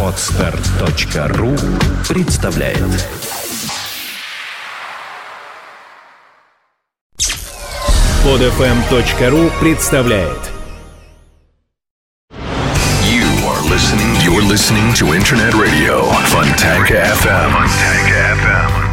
Отстар.ру представляет Подфм.ру представляет You are listening. You're listening to Internet Radio Fontanka FM. Fontanka FM.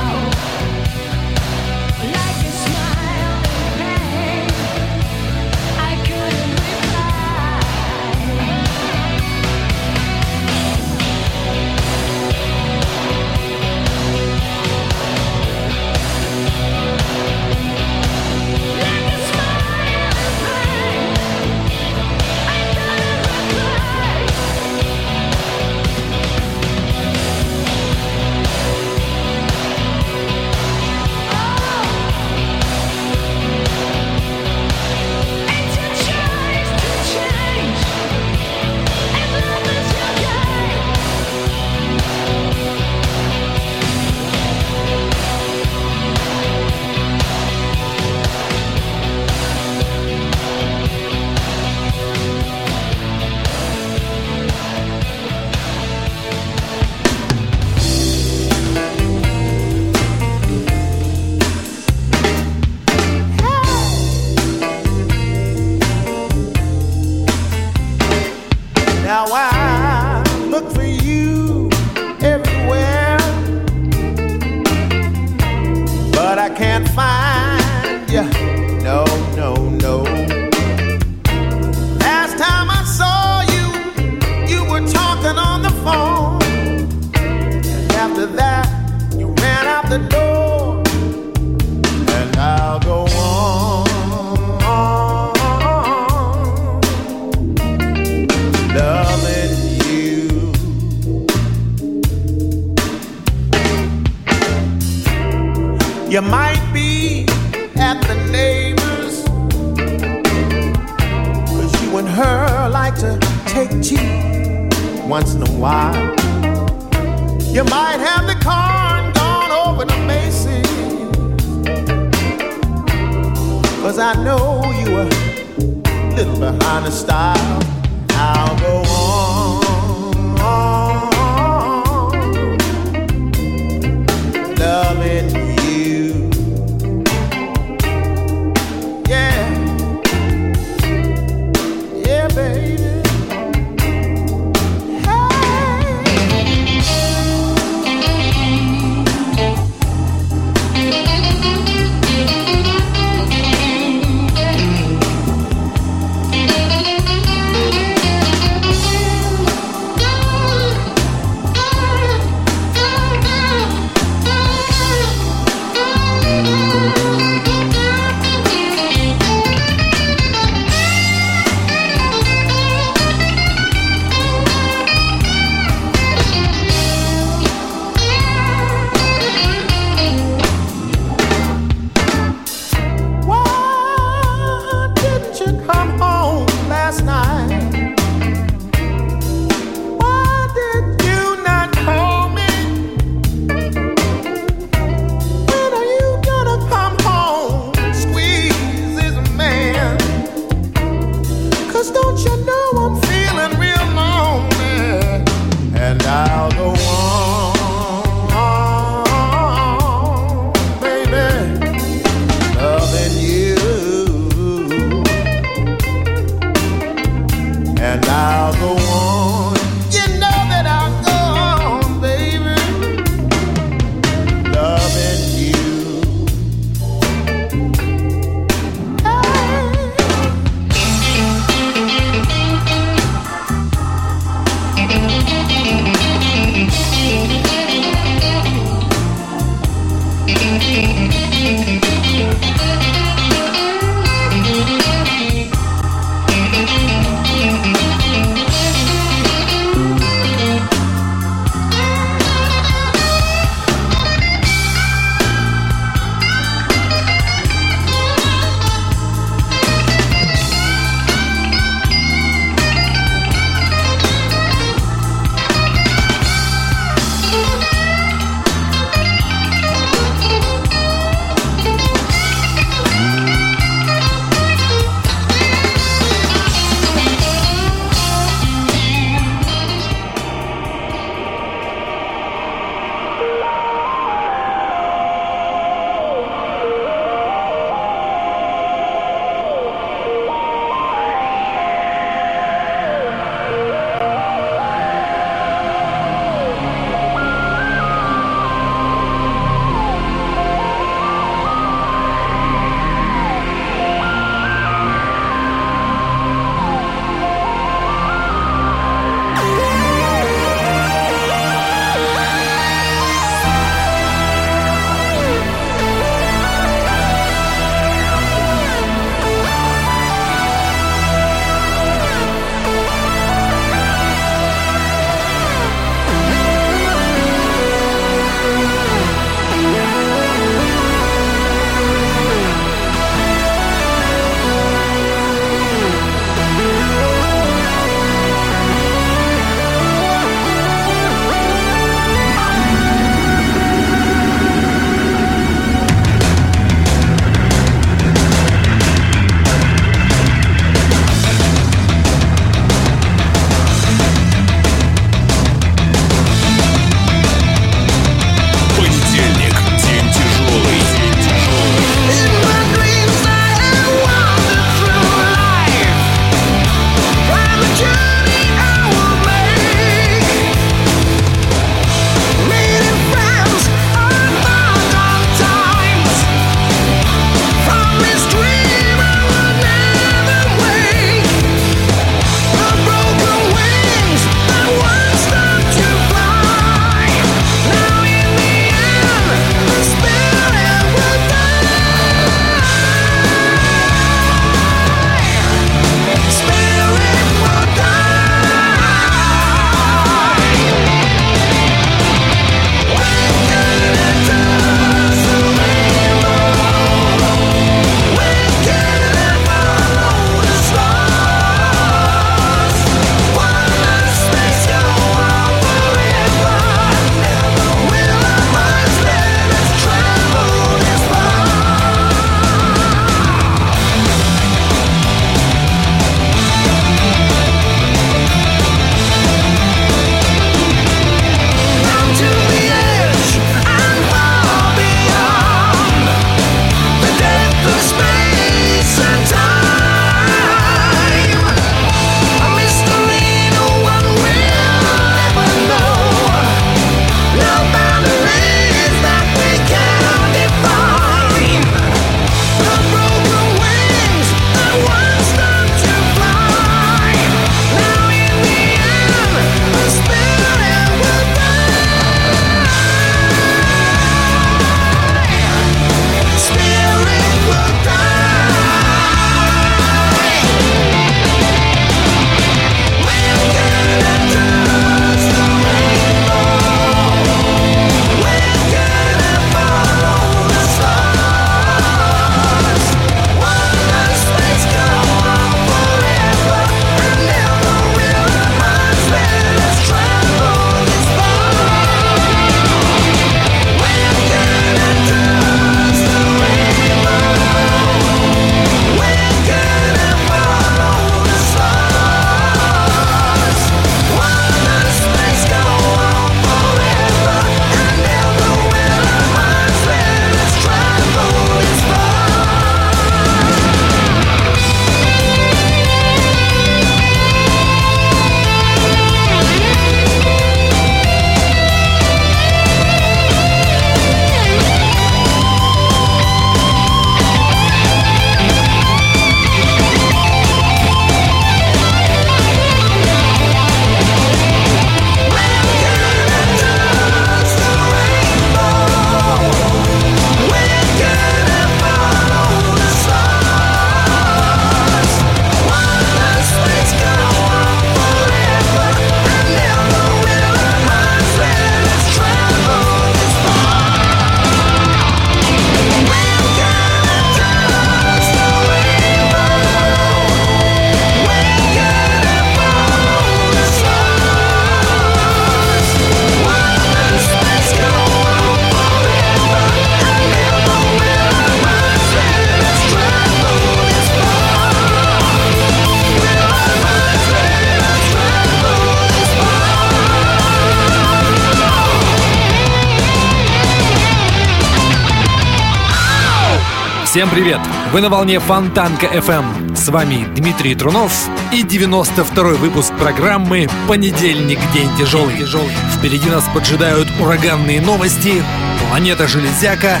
Всем привет! Вы на волне Фонтанка FM. Эм. С вами Дмитрий Трунов и 92-й выпуск программы «Понедельник. День тяжелый». тяжелый. Впереди нас поджидают ураганные новости, планета Железяка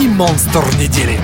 и монстр недели.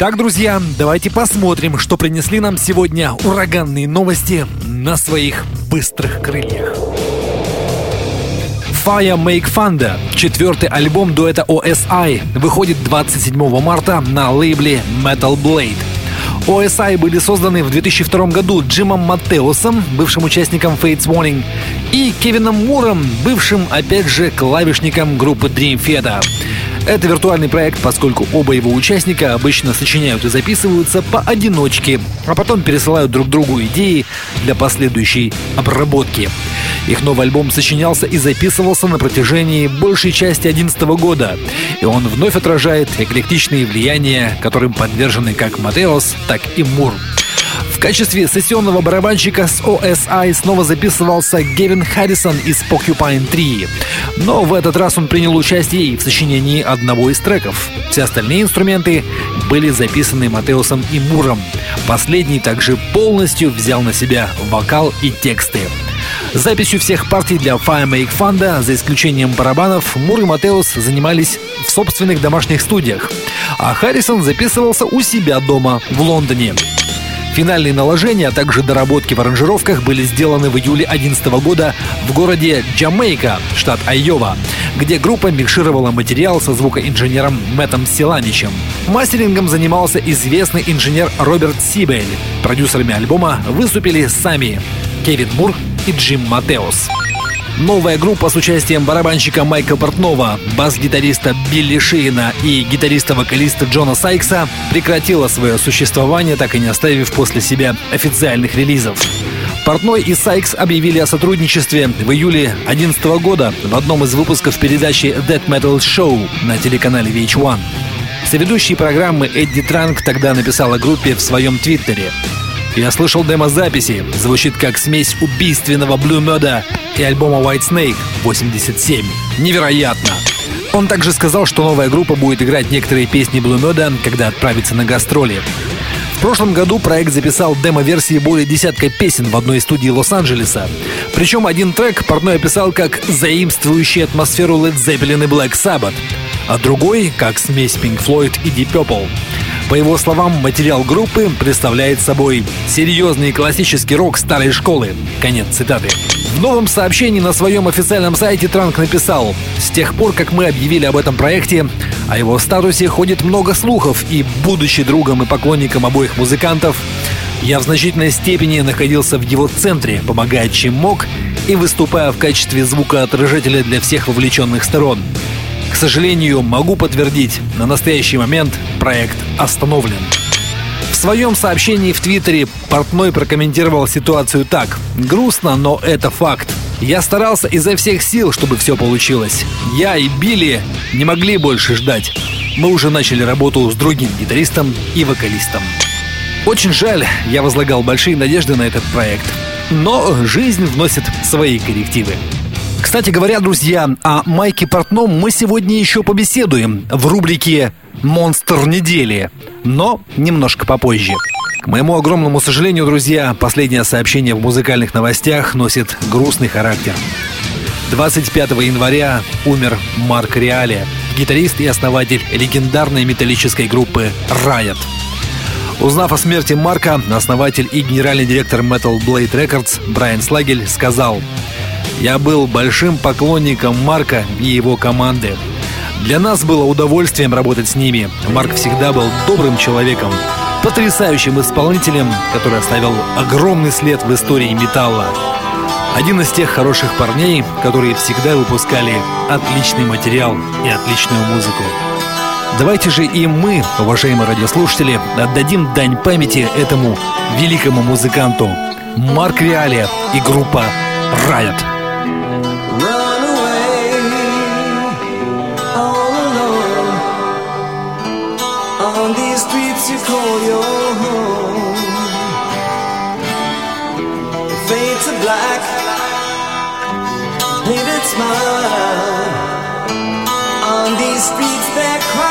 Итак, друзья, давайте посмотрим, что принесли нам сегодня ураганные новости на своих быстрых крыльях. Fire Make Thunder, четвертый альбом дуэта OSI, выходит 27 марта на лейбле Metal Blade. OSI были созданы в 2002 году Джимом Маттеусом, бывшим участником Fates Warning, и Кевином Муром, бывшим, опять же, клавишником группы Dream Theater. Это виртуальный проект, поскольку оба его участника обычно сочиняют и записываются поодиночке, а потом пересылают друг другу идеи для последующей обработки. Их новый альбом сочинялся и записывался на протяжении большей части 2011 года, и он вновь отражает эклектичные влияния, которым подвержены как Матеос, так и Мур. Качестве сессионного барабанщика с OSI снова записывался Гевин Харрисон из Porcupine 3. Но в этот раз он принял участие и в сочинении одного из треков. Все остальные инструменты были записаны Матеусом и Муром. Последний также полностью взял на себя вокал и тексты. Записью всех партий для Fire Make Funda, за исключением барабанов, Мур и Матеус занимались в собственных домашних студиях, а Харрисон записывался у себя дома в Лондоне. Финальные наложения, а также доработки в аранжировках были сделаны в июле 2011 года в городе Джамейка, штат Айова, где группа микшировала материал со звукоинженером Мэттом Силаничем. Мастерингом занимался известный инженер Роберт Сибель. Продюсерами альбома выступили сами Кевин Мур и Джим Матеус. Новая группа с участием барабанщика Майка Портнова, бас-гитариста Билли Шиина и гитариста-вокалиста Джона Сайкса прекратила свое существование, так и не оставив после себя официальных релизов. Портной и Сайкс объявили о сотрудничестве в июле 2011 года в одном из выпусков передачи Dead Metal Show на телеканале VH1. Соведущий программы Эдди Транк тогда написал о группе в своем твиттере. Я слышал демо-записи. Звучит как смесь убийственного Blue Murder и альбома White Snake 87. Невероятно! Он также сказал, что новая группа будет играть некоторые песни Blue Murder, когда отправится на гастроли. В прошлом году проект записал демо-версии более десятка песен в одной из студий Лос-Анджелеса. Причем один трек портной описал как заимствующий атмосферу Led Zeppelin и Black Sabbath, а другой как смесь Pink Floyd и Deep Purple. По его словам, материал группы представляет собой серьезный классический рок старой школы. Конец цитаты. В новом сообщении на своем официальном сайте Транк написал «С тех пор, как мы объявили об этом проекте, о его статусе ходит много слухов, и, будучи другом и поклонником обоих музыкантов, я в значительной степени находился в его центре, помогая чем мог и выступая в качестве звукоотражателя для всех вовлеченных сторон. К сожалению, могу подтвердить, на настоящий момент проект остановлен. В своем сообщении в Твиттере Портной прокомментировал ситуацию так. «Грустно, но это факт. Я старался изо всех сил, чтобы все получилось. Я и Билли не могли больше ждать. Мы уже начали работу с другим гитаристом и вокалистом. Очень жаль, я возлагал большие надежды на этот проект. Но жизнь вносит свои коррективы. Кстати говоря, друзья, о Майке Портном мы сегодня еще побеседуем в рубрике «Монстр недели», но немножко попозже. К моему огромному сожалению, друзья, последнее сообщение в музыкальных новостях носит грустный характер. 25 января умер Марк Реале, гитарист и основатель легендарной металлической группы Riot. Узнав о смерти Марка, основатель и генеральный директор Metal Blade Records Брайан Слагель сказал «Я был большим поклонником Марка и его команды. Для нас было удовольствием работать с ними. Марк всегда был добрым человеком, потрясающим исполнителем, который оставил огромный след в истории металла. Один из тех хороших парней, которые всегда выпускали отличный материал и отличную музыку. Давайте же и мы, уважаемые радиослушатели, отдадим дань памяти этому великому музыканту. Марк Реалия и группа Riot. Run away all alone on these streets you call your home. To black, painted smile. On these streets cries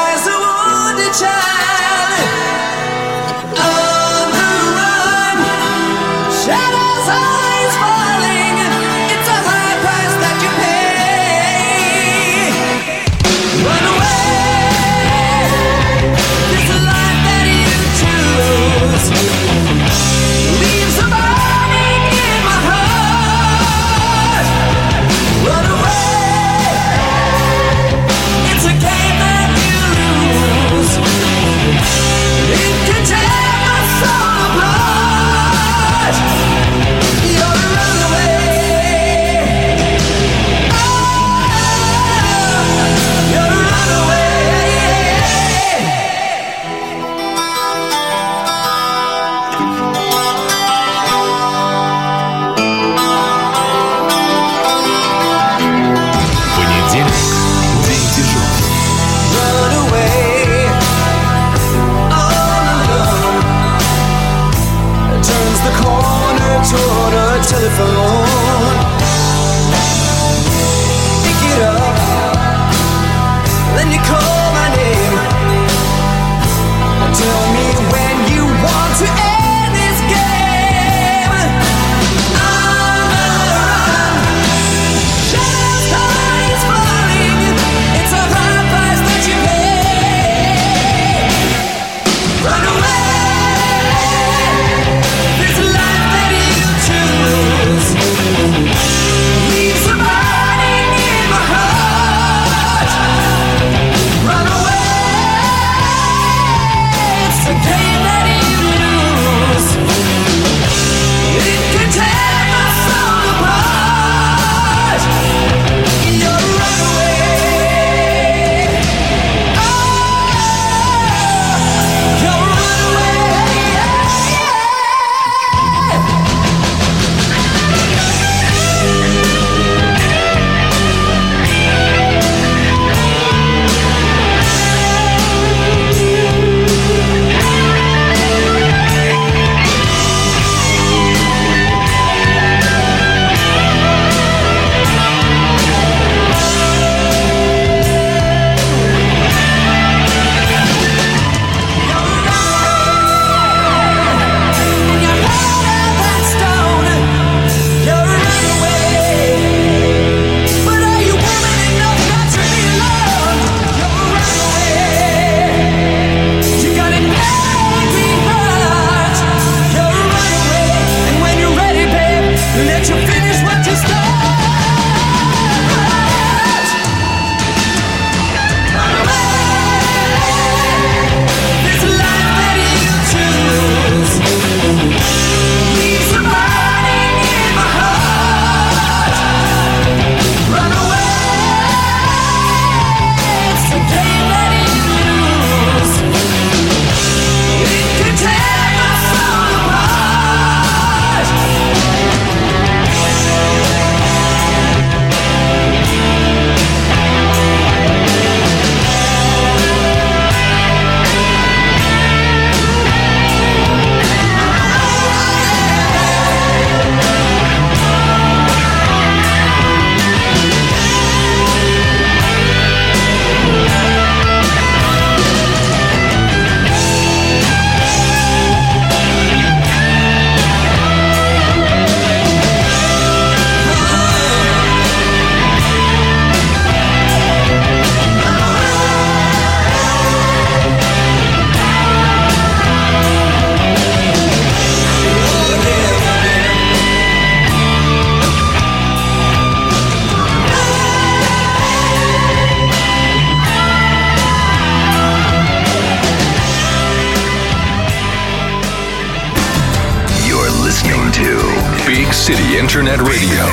Internet Radio.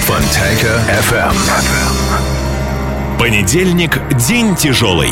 Fontanka FM. Понедельник – день тяжелый.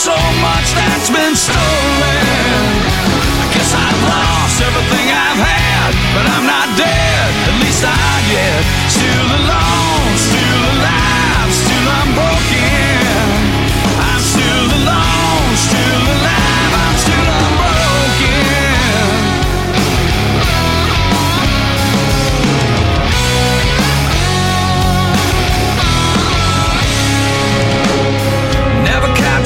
So much that's been stolen. I guess I've lost everything I've had, but I'm not dead, at least not yet. Still alone, still alive,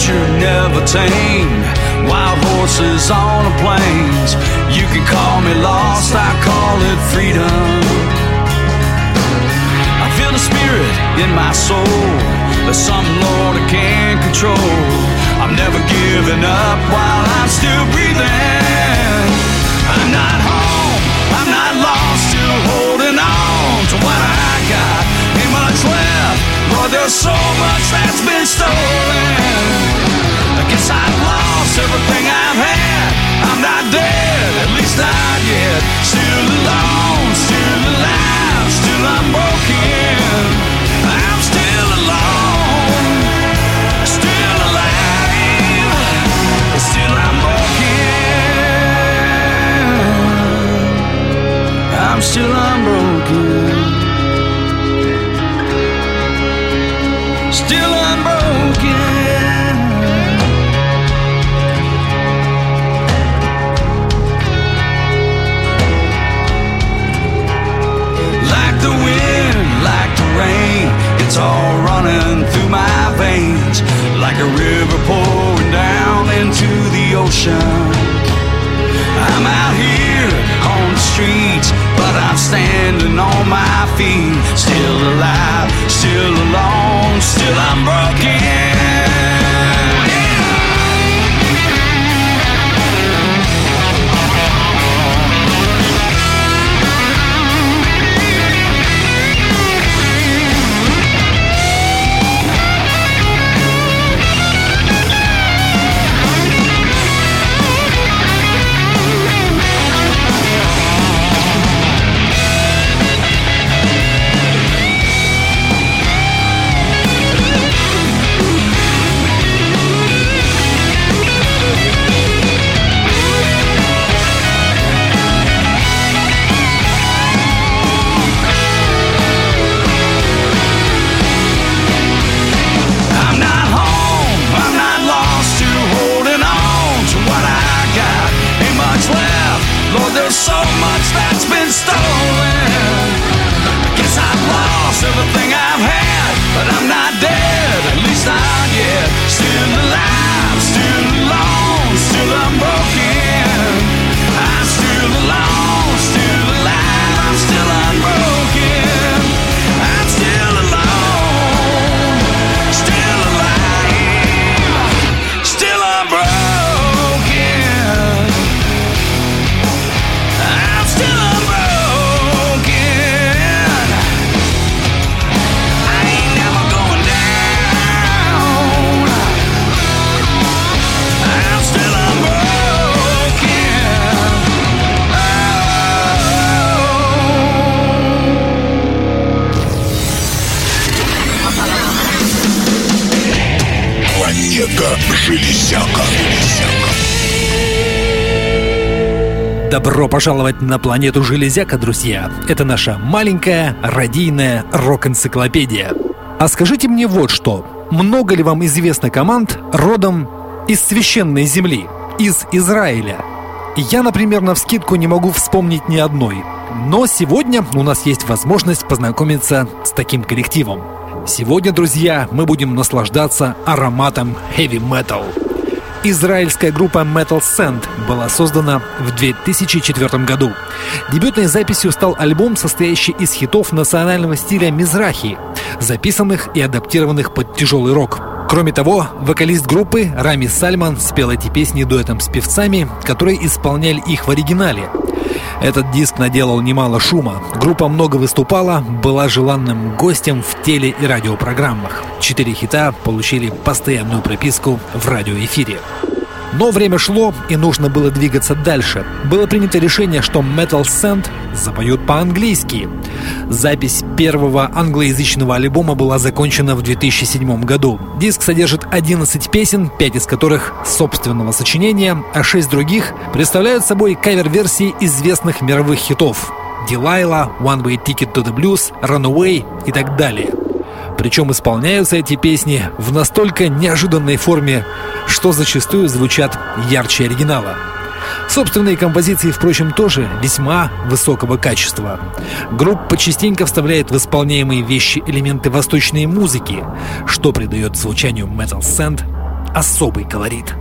Captured, never tamed. Wild horses on the plains. You can call me lost, I call it freedom. I feel the spirit in my soul. There's something, Lord, I can't control. I'm never giving up while I'm still breathing. I'm not home, I'm not lost, still holding on to what I got. Ain't much left, there's so much that's been stolen. I guess I've lost everything I've had. I'm not dead, at least not yet. Still alone, still alive, still unbroken. I'm still alone, still alive, still unbroken. I'm still unbroken. Rain, it's all running through my veins. Like a river pouring down into the ocean. I'm out here on the streets, but I'm standing on my feet. Still alive, still alone, still unbroken. Планета железяка. Добро пожаловать на планету Железяка, друзья. Это наша маленькая радийная рок-энциклопедия. А скажите мне вот что. Много ли вам известно команд родом из священной земли, из Израиля? Я, например, на вскидку не могу вспомнить ни одной. Но сегодня у нас есть возможность познакомиться с таким коллективом. Сегодня, друзья, мы будем наслаждаться ароматом heavy metal. Израильская группа Metal Sand была создана в 2004 году. Дебютной записью стал альбом, состоящий из хитов национального стиля Мизрахи, записанных и адаптированных под тяжелый рок. Кроме того, вокалист группы Рами Сальман спел эти песни дуэтом с певцами, которые исполняли их в оригинале. Этот диск наделал немало шума. Группа много выступала, была желанным гостем в теле- и радиопрограммах. Четыре хита получили постоянную прописку в радиоэфире. Но время шло, и нужно было двигаться дальше. Было принято решение, что Metal Sand запоют по-английски. Запись первого англоязычного альбома была закончена в 2007 году. Диск содержит 11 песен, 5 из которых собственного сочинения, а 6 других представляют собой кавер-версии известных мировых хитов Delilah, One Way Ticket to the Blues, Runaway и так далее. Причем исполняются эти песни в настолько неожиданной форме, что зачастую звучат ярче оригинала. Собственные композиции, впрочем, тоже весьма высокого качества. Группа частенько вставляет в исполняемые вещи элементы восточной музыки, что придает звучанию Metal Sand особый колорит.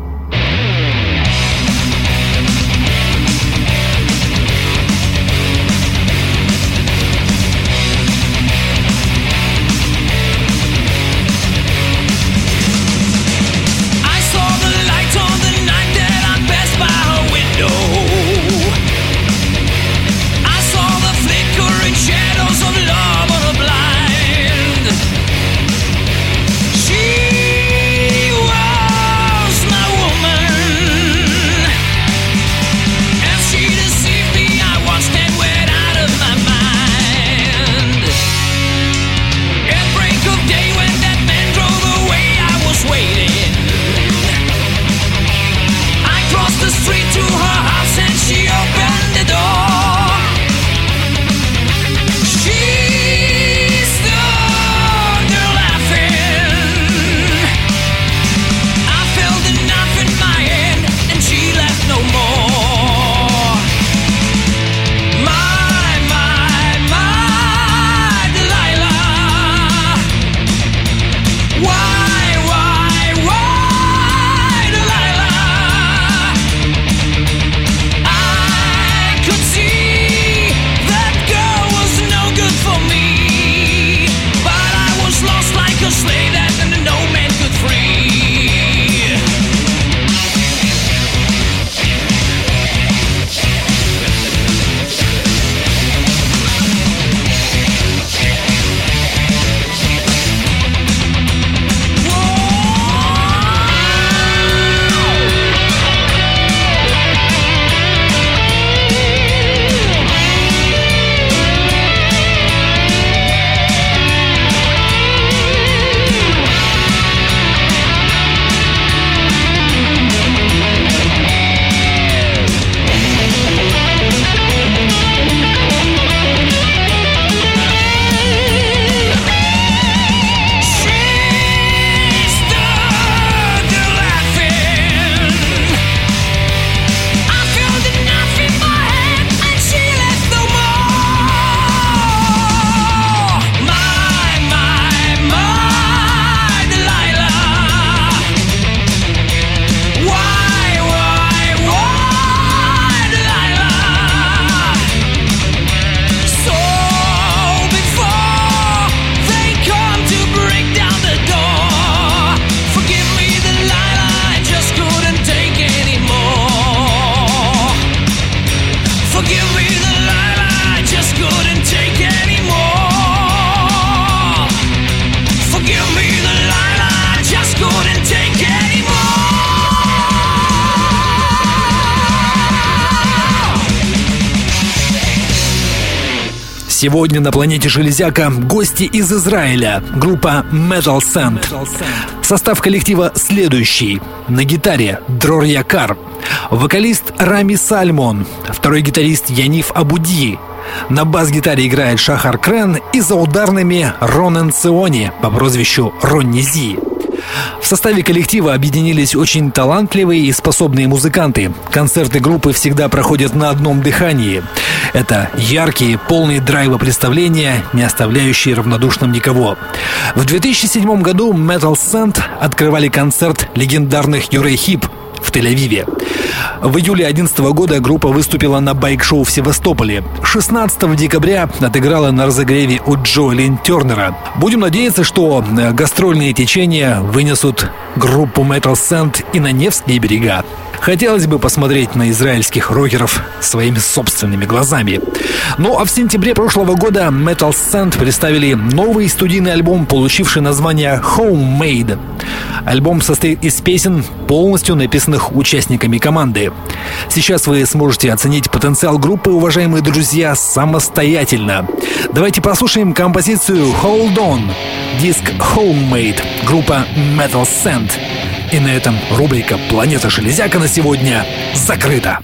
Сегодня на планете Железяка гости из Израиля, группа Metal Sand. Состав коллектива следующий. На гитаре Дрор Якар, Вокалист Рами Сальмон, второй гитарист Яниф Абуди. На бас-гитаре играет Шахар Крен и за ударными Ронен Циони по прозвищу Ронни Зи. В составе коллектива объединились очень талантливые и способные музыканты. Концерты группы всегда проходят на одном дыхании. Это яркие, полные драйва представления, не оставляющие равнодушным никого. В 2007 году Metal Sand открывали концерт легендарных Юрей Хип Тель-Авиве. В июле 2011 года группа выступила на байк-шоу в Севастополе. 16 декабря отыграла на разогреве у Джоэлин Тернера. Будем надеяться, что э, гастрольные течения вынесут группу Metal Sand и на Невские берега. Хотелось бы посмотреть на израильских рокеров своими собственными глазами. Ну а в сентябре прошлого года Metal Sand представили новый студийный альбом, получивший название Homemade. Альбом состоит из песен, полностью написанных участниками команды. Сейчас вы сможете оценить потенциал группы, уважаемые друзья, самостоятельно. Давайте послушаем композицию Hold On, диск Homemade, группа Metal Sand. И на этом рубрика «Планета Железяка» на сегодня закрыта.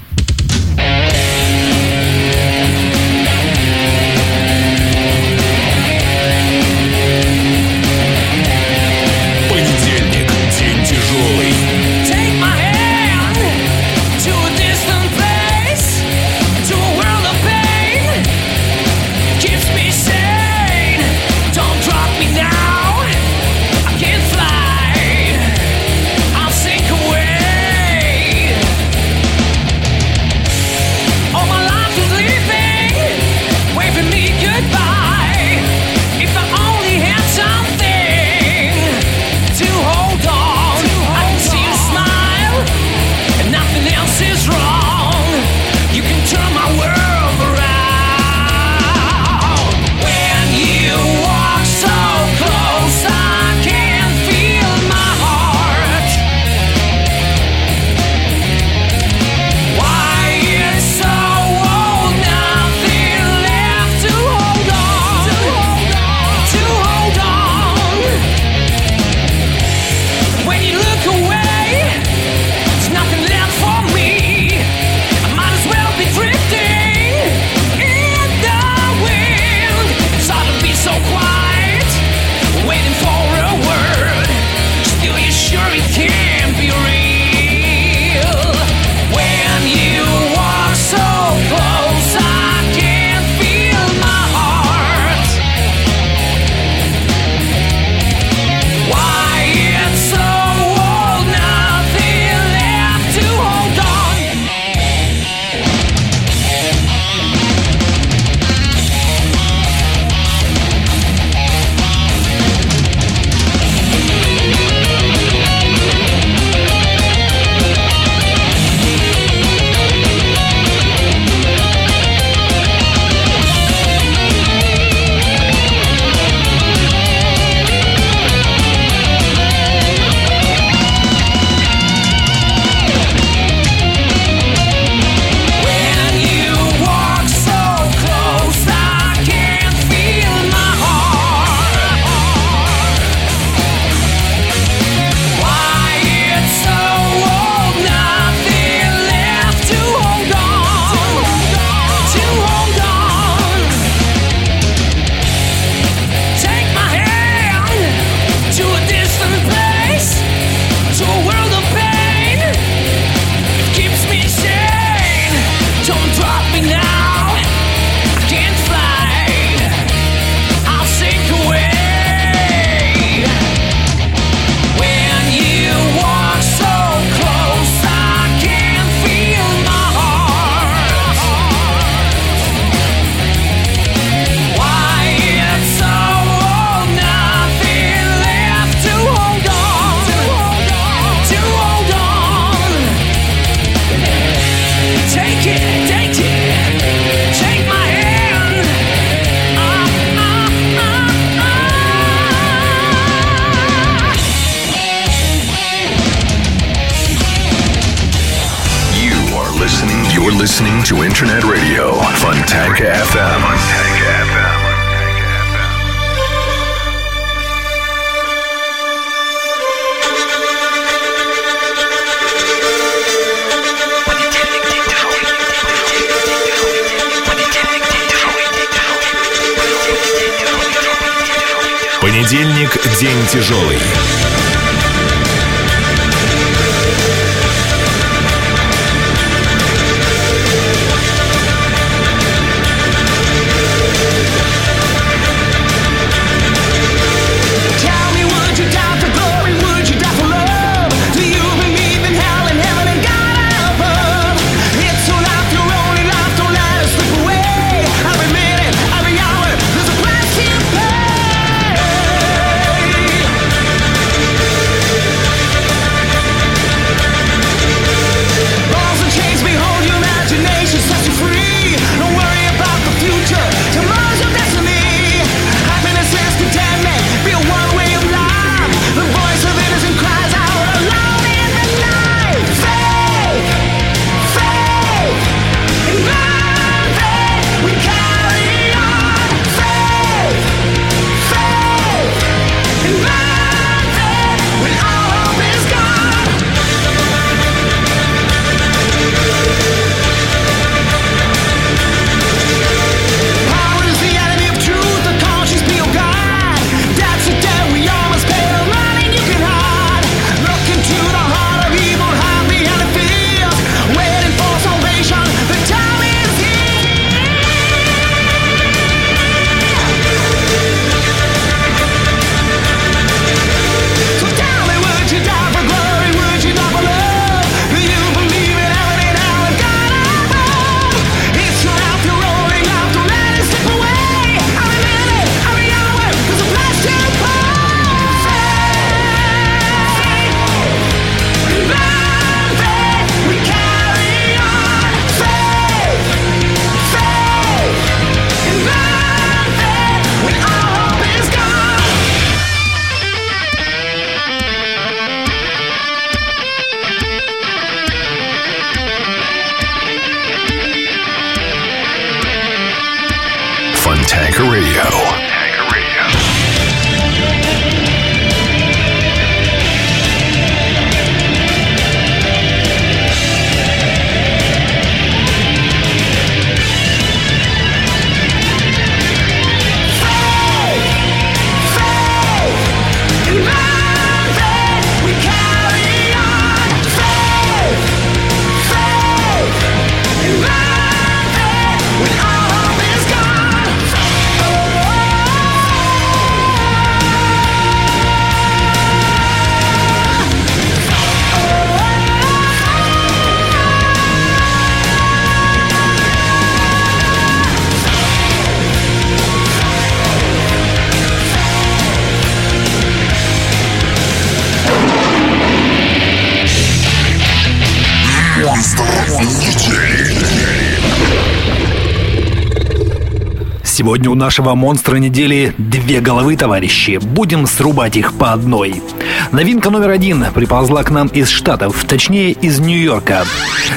Сегодня у нашего монстра недели две головы, товарищи. Будем срубать их по одной. Новинка номер один приползла к нам из Штатов, точнее из Нью-Йорка.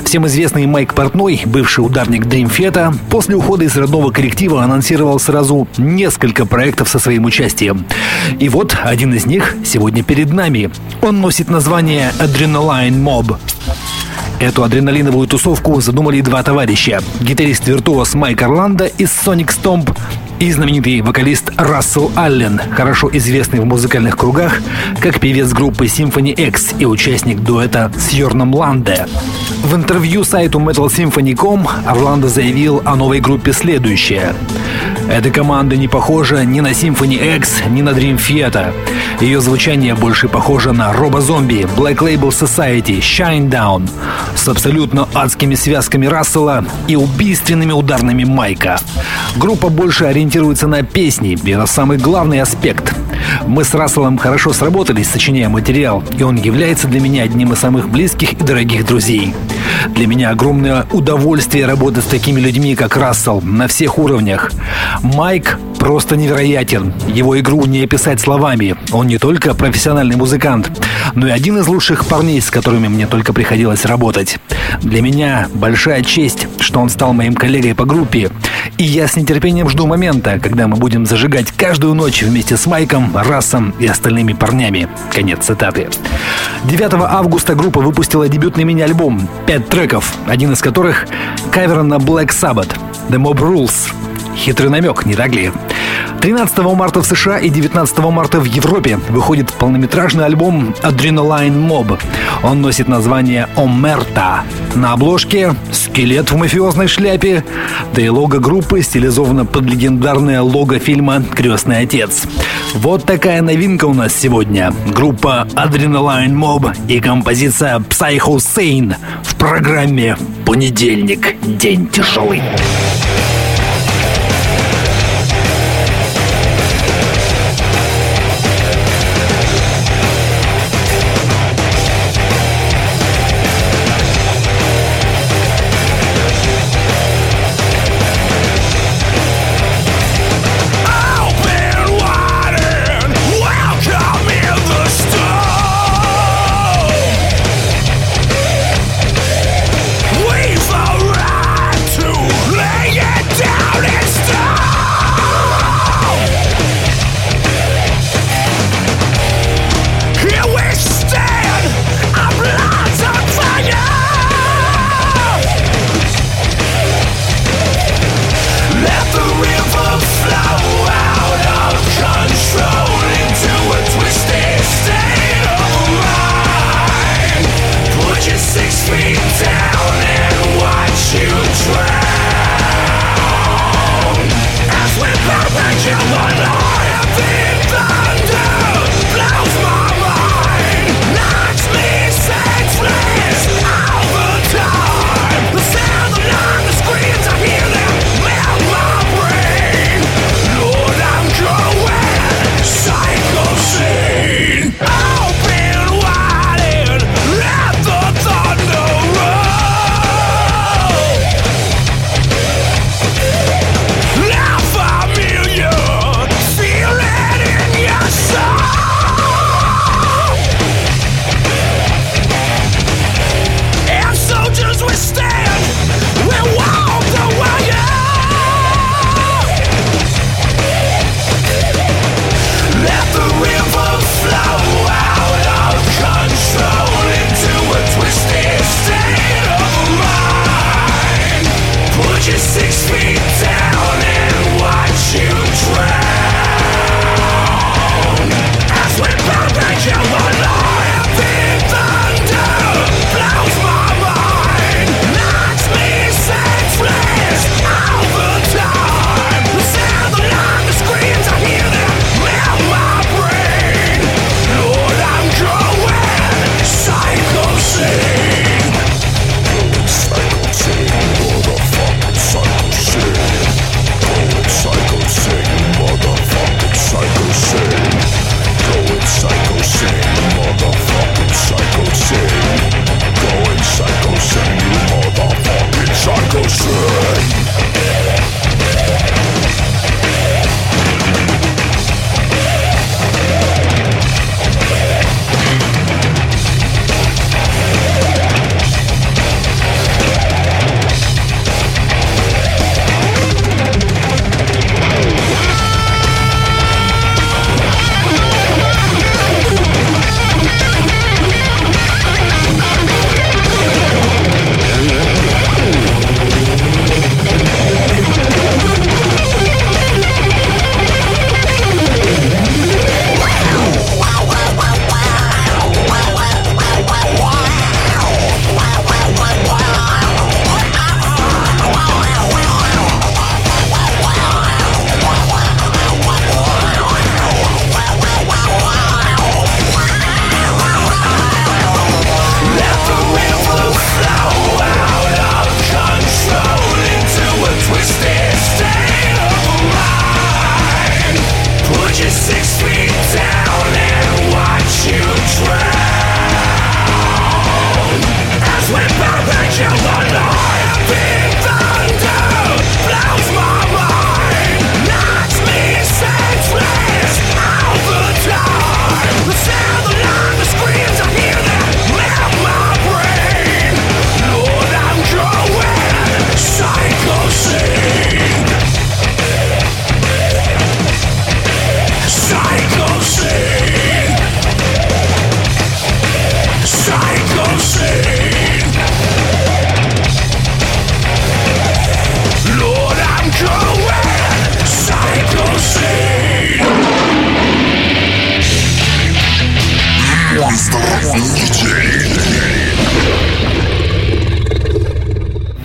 Всем известный Майк Портной, бывший ударник Дреймфета, после ухода из родного коллектива анонсировал сразу несколько проектов со своим участием. И вот один из них сегодня перед нами. Он носит название Adrenaline Mob. Эту адреналиновую тусовку задумали два товарища. Гитарист-виртуоз Майк Орландо из Sonic Stomp и знаменитый вокалист Рассел Аллен, хорошо известный в музыкальных кругах как певец группы Symphony X и участник дуэта с Йорном Ланде. В интервью сайту MetalSymphony.com Орландо заявил о новой группе следующее. Эта команда не похожа ни на Symphony X, ни на Dream Theater. Ее звучание больше похоже на Робо-зомби, Black Label Society, Shinedown с абсолютно адскими связками Рассела и убийственными ударными Майка. Группа больше ориентируется на песни, это самый главный аспект. Мы с Расселом хорошо сработались, сочиняя материал, и он является для меня одним из самых близких и дорогих друзей. Для меня огромное удовольствие работать с такими людьми, как Рассел, на всех уровнях. Майк просто невероятен. Его игру не описать словами. Он не только профессиональный музыкант, но и один из лучших парней, с которыми мне только приходилось работать. Для меня большая честь, что он стал моим коллегой по группе. И я с нетерпением жду момента, когда мы будем зажигать каждую ночь вместе с Майком, Рассом и остальными парнями. Конец цитаты. 9 августа группа выпустила дебютный мини-альбом, 5 треков, один из которых кавер на Black Sabbath, The Mob Rules. Хитрый намек, не так ли? 13 марта в США и 19 марта в Европе выходит полнометражный альбом Adrenaline Mob. Он носит название «Омерта». На обложке скелет в мафиозной шляпе, да и лого группы стилизовано под легендарное лого фильма «Крестный отец». Вот такая новинка у нас сегодня. Группа Adrenaline Mob и композиция Psycho Sane в программе «Понедельник. День тяжелый».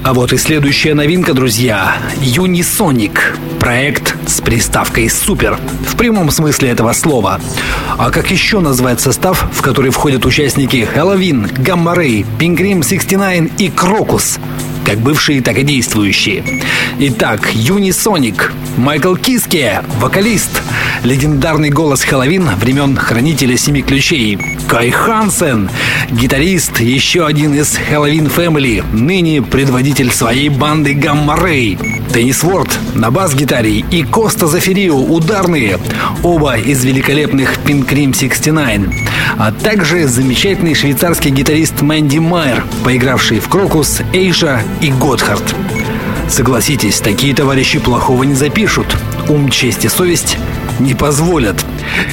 А вот и следующая новинка, друзья. Unisonic. Проект с приставкой «Супер». В прямом смысле этого слова. А как еще назвать состав, в который входят участники Хэллоуин, Гамма Рэй, Пингрим 69 и Крокус? как бывшие, так и действующие. Итак, Юнисоник, Майкл Киске, вокалист, легендарный голос Хэллоуин времен Хранителя Семи Ключей, Кай Хансен, гитарист, еще один из Хэллоуин Family, ныне предводитель своей банды Гамма Рэй, Деннис Уорд на бас-гитаре и Коста Зафирио ударные, оба из великолепных Pink Cream 69, а также замечательный швейцарский гитарист Мэнди Майер, поигравший в Крокус, Эйша и Готхард. Согласитесь, такие товарищи плохого не запишут. Ум, честь и совесть не позволят.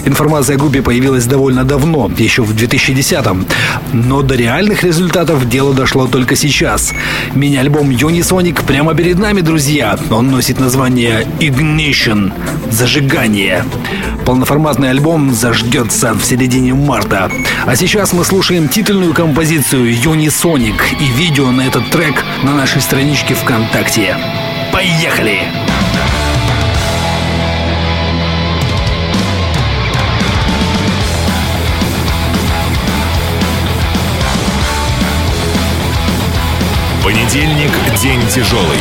Информация о группе появилась довольно давно, еще в 2010-м. Но до реальных результатов дело дошло только сейчас. Мини-альбом Unisonic прямо перед нами, друзья. Он носит название Ignition – Зажигание. Полноформатный альбом заждется в середине марта. А сейчас мы слушаем титульную композицию Unisonic и видео на этот трек на нашей страничке ВКонтакте. Поехали! Понедельник – день тяжелый.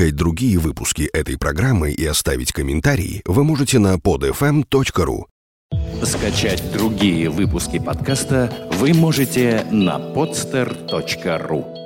Скачать другие выпуски этой программы и оставить комментарии вы можете на podfm.ru. Скачать другие выпуски подкаста вы можете на podster.ru